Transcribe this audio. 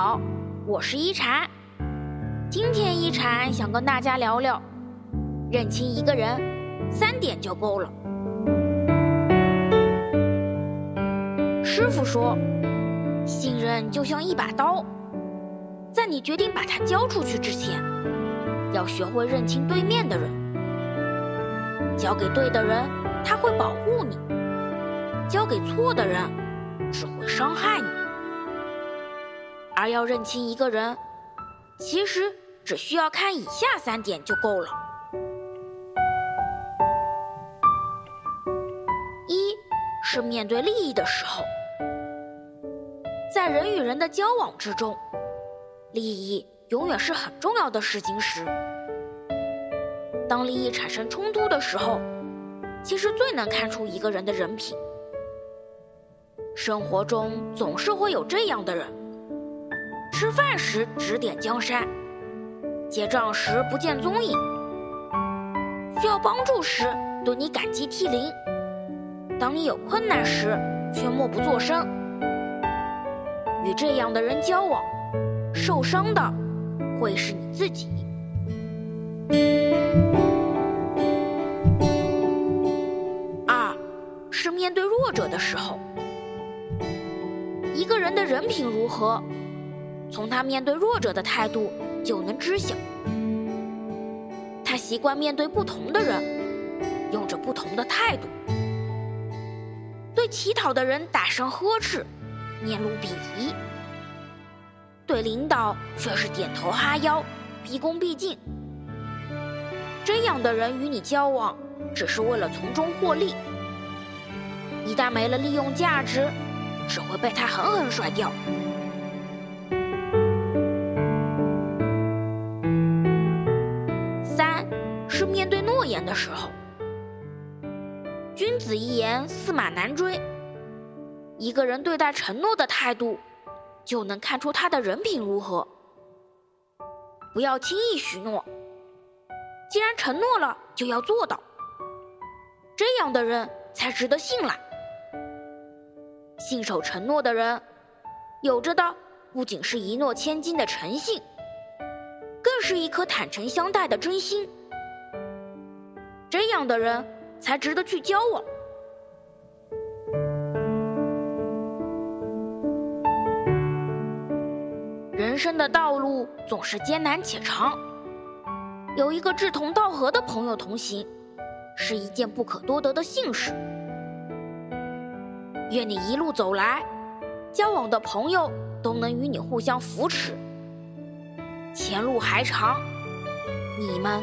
好，我是一禅。今天一禅想跟大家聊聊，认清一个人，三点就够了。师傅说，信任就像一把刀，在你决定把它交出去之前，要学会认清对面的人。交给对的人，他会保护你；交给错的人，只会伤害你。而要认清一个人，其实只需要看以下三点就够了：一是面对利益的时候，在人与人的交往之中，利益永远是很重要的事情时，当利益产生冲突的时候，其实最能看出一个人的人品。生活中总是会有这样的人。吃饭时指点江山，结账时不见踪影，需要帮助时对你感激涕零，当你有困难时却默不作声。与这样的人交往，受伤的会是你自己。二是面对弱者的时候，一个人的人品如何？从他面对弱者的态度就能知晓，他习惯面对不同的人，用着不同的态度。对乞讨的人大声呵斥，面露鄙夷；对领导却是点头哈腰，毕恭毕敬。这样的人与你交往，只是为了从中获利。一旦没了利用价值，只会被他狠狠甩掉。的时候，君子一言，驷马难追。一个人对待承诺的态度，就能看出他的人品如何。不要轻易许诺，既然承诺了，就要做到。这样的人才值得信赖。信守承诺的人，有着的不仅是一诺千金的诚信，更是一颗坦诚相待的真心。这样的人才值得去交往。人生的道路总是艰难且长，有一个志同道合的朋友同行，是一件不可多得的幸事。愿你一路走来，交往的朋友都能与你互相扶持。前路还长，你们